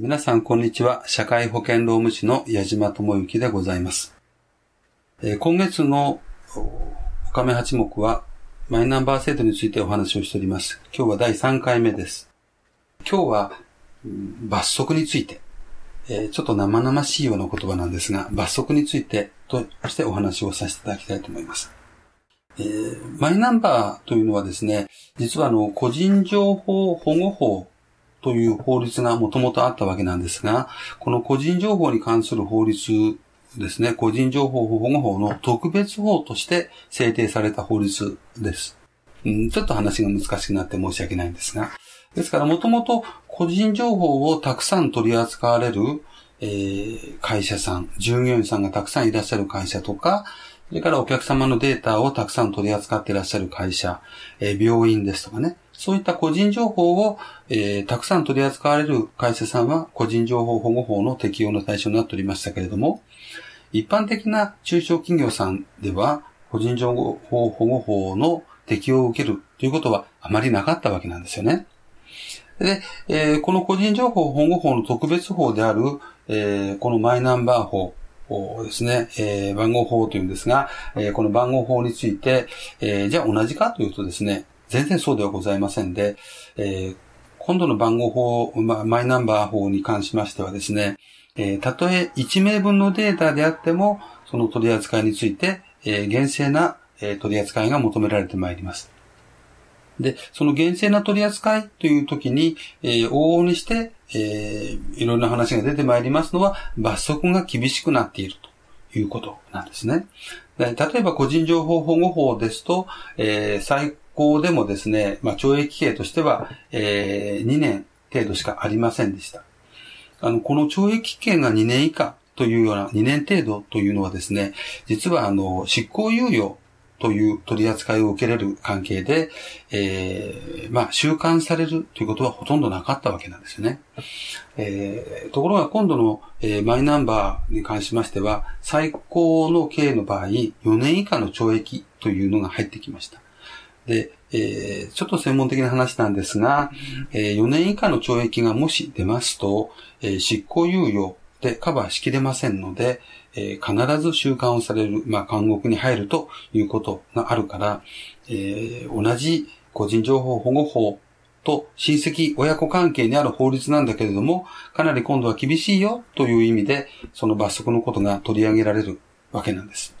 皆さん、こんにちは。社会保険労務士の矢島智之でございます。え今月のおかめ八目は、マイナンバー制度についてお話をしております。今日は第3回目です。今日は、罰則についてえ、ちょっと生々しいような言葉なんですが、罰則についてとしてお話をさせていただきたいと思います。えー、マイナンバーというのはですね、実はあの、個人情報保護法という法律がもともとあったわけなんですが、この個人情報に関する法律ですね、個人情報保護法の特別法として制定された法律です。うん、ちょっと話が難しくなって申し訳ないんですが。ですから、もともと個人情報をたくさん取り扱われる、えー、会社さん、従業員さんがたくさんいらっしゃる会社とか、それからお客様のデータをたくさん取り扱っていらっしゃる会社、え、病院ですとかね、そういった個人情報を、えー、たくさん取り扱われる会社さんは個人情報保護法の適用の対象になっておりましたけれども、一般的な中小企業さんでは、個人情報保護法の適用を受けるということはあまりなかったわけなんですよね。で、えー、この個人情報保護法の特別法である、えー、このマイナンバー法ですね、えー、番号法というんですが、えー、この番号法について、えー、じゃあ同じかというとですね、全然そうではございませんで、えー、今度の番号法、ま、マイナンバー法に関しましてはですね、えー、たとえ1名分のデータであっても、その取り扱いについて、えー、厳正な、えー、取り扱いが求められてまいります。で、その厳正な取り扱いという時に、えー、往々にして、えー、いろんな話が出てまいりますのは、罰則が厳しくなっているということなんですね。例えば個人情報保護法ですと、えー、最高でもですね、まあ、懲役刑としては、えー、2年程度しかありませんでした。あの、この懲役刑が2年以下というような、2年程度というのはですね、実はあの、執行猶予という取り扱いを受けれる関係で、えー、まあ、収監されるということはほとんどなかったわけなんですよね。えー、ところが今度の、えー、マイナンバーに関しましては、最高の刑の場合、4年以下の懲役というのが入ってきました。で、えー、ちょっと専門的な話なんですが、えー、4年以下の懲役がもし出ますと、えー、執行猶予でカバーしきれませんので、えー、必ず習慣をされる、まあ、監獄に入るということがあるから、えー、同じ個人情報保護法と親戚親子関係にある法律なんだけれども、かなり今度は厳しいよという意味で、その罰則のことが取り上げられるわけなんです。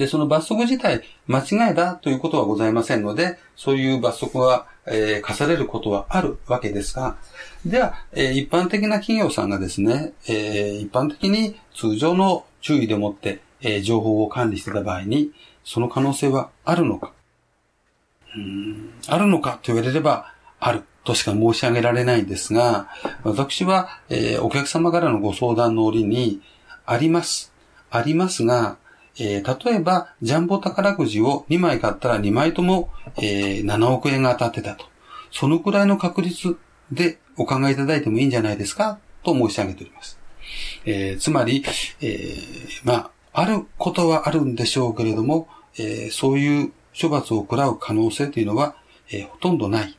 で、その罰則自体、間違いだということはございませんので、そういう罰則は、えー、課されることはあるわけですが、では、えー、一般的な企業さんがですね、えー、一般的に通常の注意でもって、えー、情報を管理してた場合に、その可能性はあるのかうんあるのかと言われれば、あるとしか申し上げられないんですが、私は、えー、お客様からのご相談の折に、あります。ありますが、えー、例えば、ジャンボ宝くじを2枚買ったら2枚とも、えー、7億円が当たってたと。そのくらいの確率でお考えいただいてもいいんじゃないですか？と申し上げております。えー、つまり、えー、まあ、あることはあるんでしょうけれども、えー、そういう処罰を食らう可能性というのは、え、ほとんどない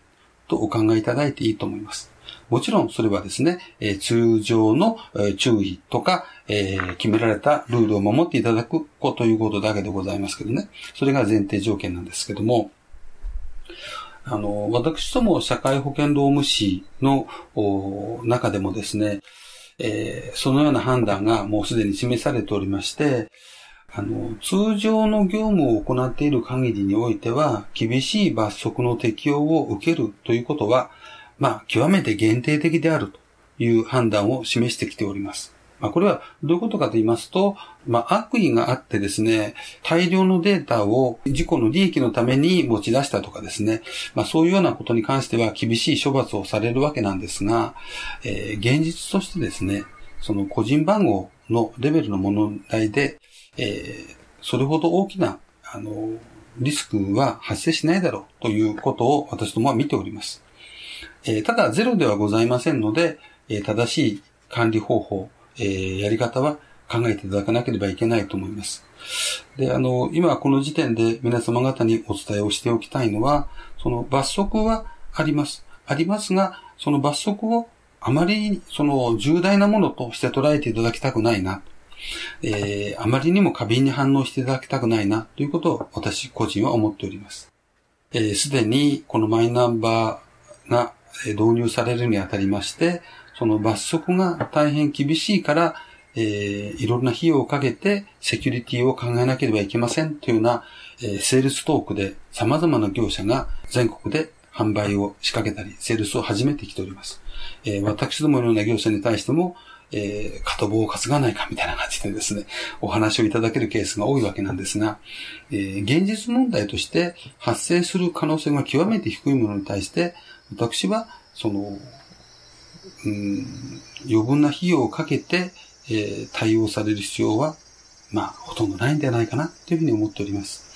とお考えいただいていいと思います。もちろんそれはですね、え、通常の、え、注意とか、え、決められたルールを守っていただくこということだけでございますけどね。それが前提条件なんですけども、あの、私ども社会保険労務士の中でもですね、えー、そのような判断がもうすでに示されておりまして、あの、通常の業務を行っている限りにおいては、厳しい罰則の適用を受けるということは、まあ、極めて限定的であるという判断を示してきております。まあ、これはどういうことかと言いますと、まあ、悪意があってですね、大量のデータを自己の利益のために持ち出したとかですね、まあ、そういうようなことに関しては厳しい処罰をされるわけなんですが、えー、現実としてですね、その個人番号のレベルの問題で、えー、それほど大きな、あの、リスクは発生しないだろうということを私どもは見ております。えー、ただ、ゼロではございませんので、えー、正しい管理方法、えー、やり方は考えていただかなければいけないと思います。で、あの、今この時点で皆様方にお伝えをしておきたいのは、その罰則はあります。ありますが、その罰則をあまりその重大なものとして捉えていただきたくないな。えー、あまりにも過敏に反応していただきたくないな、ということを私個人は思っております。す、えー、で、にこのマイナンバーが導入されるにあたりまして、その罰則が大変厳しいから、えー、いろんな費用をかけてセキュリティを考えなければいけませんというような、えー、セールストークで様々な業者が全国で販売を仕掛けたり、セールスを始めてきております。えー、私どものような業者に対しても、えー、片棒を担がないかみたいな感じでですね、お話をいただけるケースが多いわけなんですが、えー、現実問題として発生する可能性が極めて低いものに対して、私は、その、うん、余分な費用をかけて、えー、対応される必要は、まあ、ほとんどないんではないかな、というふうに思っております。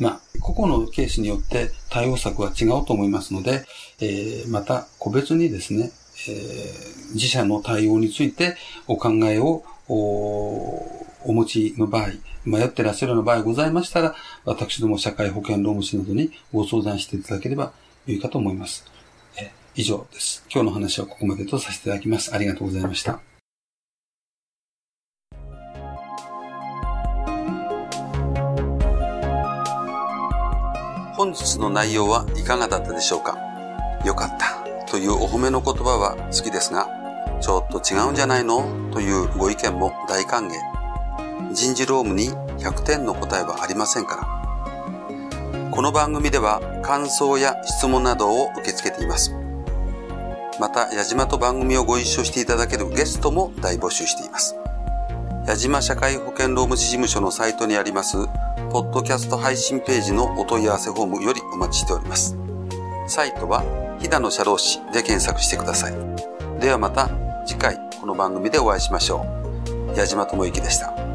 まあ、個々のケースによって対応策は違うと思いますので、えー、また個別にですね、えー、自社の対応についてお考えをおお持ちの場合、迷ってらっしゃるような場合ございましたら、私ども社会保険労務士などにご相談していただければ良いかと思います。え以上です。今日の話はここまでとさせていただきます。ありがとうございました。本日の内容はいかがだったでしょうか？よかったというお褒めの言葉は好きですが、ちょっと違うんじゃないの？というご意見も大歓迎。人事労務に100点の答えはありませんから。この番組では感想や質問などを受け付けています。また、矢島と番組をご一緒していただけるゲストも大募集しています。矢島社会保険労務士事務所のサイトにあります、ポッドキャスト配信ページのお問い合わせフォームよりお待ちしております。サイトは飛騨の社労士で検索してください。ではまた次回この番組でお会いしましょう。矢島智之でした。